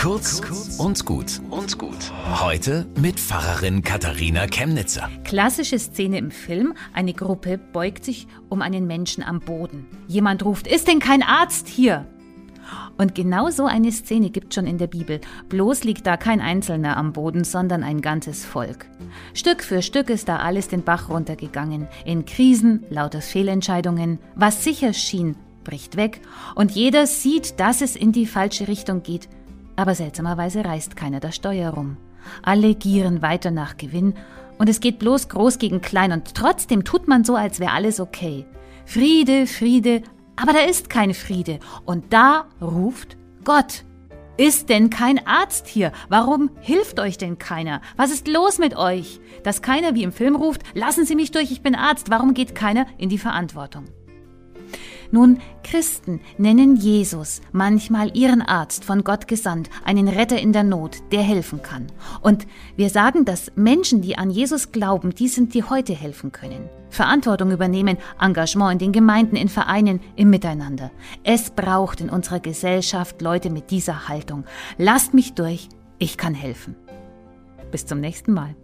Kurz und gut und gut. Heute mit Pfarrerin Katharina Chemnitzer. Klassische Szene im Film. Eine Gruppe beugt sich um einen Menschen am Boden. Jemand ruft, ist denn kein Arzt hier? Und genau so eine Szene gibt schon in der Bibel. Bloß liegt da kein Einzelner am Boden, sondern ein ganzes Volk. Stück für Stück ist da alles den Bach runtergegangen. In Krisen, lauter Fehlentscheidungen. Was sicher schien, bricht weg. Und jeder sieht, dass es in die falsche Richtung geht. Aber seltsamerweise reißt keiner das Steuer rum. Alle gieren weiter nach Gewinn und es geht bloß groß gegen klein und trotzdem tut man so, als wäre alles okay. Friede, Friede, aber da ist kein Friede. Und da ruft Gott. Ist denn kein Arzt hier? Warum hilft euch denn keiner? Was ist los mit euch? Dass keiner wie im Film ruft, lassen Sie mich durch, ich bin Arzt. Warum geht keiner in die Verantwortung? Nun, Christen nennen Jesus manchmal ihren Arzt von Gott gesandt, einen Retter in der Not, der helfen kann. Und wir sagen, dass Menschen, die an Jesus glauben, die sind, die heute helfen können. Verantwortung übernehmen, Engagement in den Gemeinden, in Vereinen, im Miteinander. Es braucht in unserer Gesellschaft Leute mit dieser Haltung. Lasst mich durch, ich kann helfen. Bis zum nächsten Mal.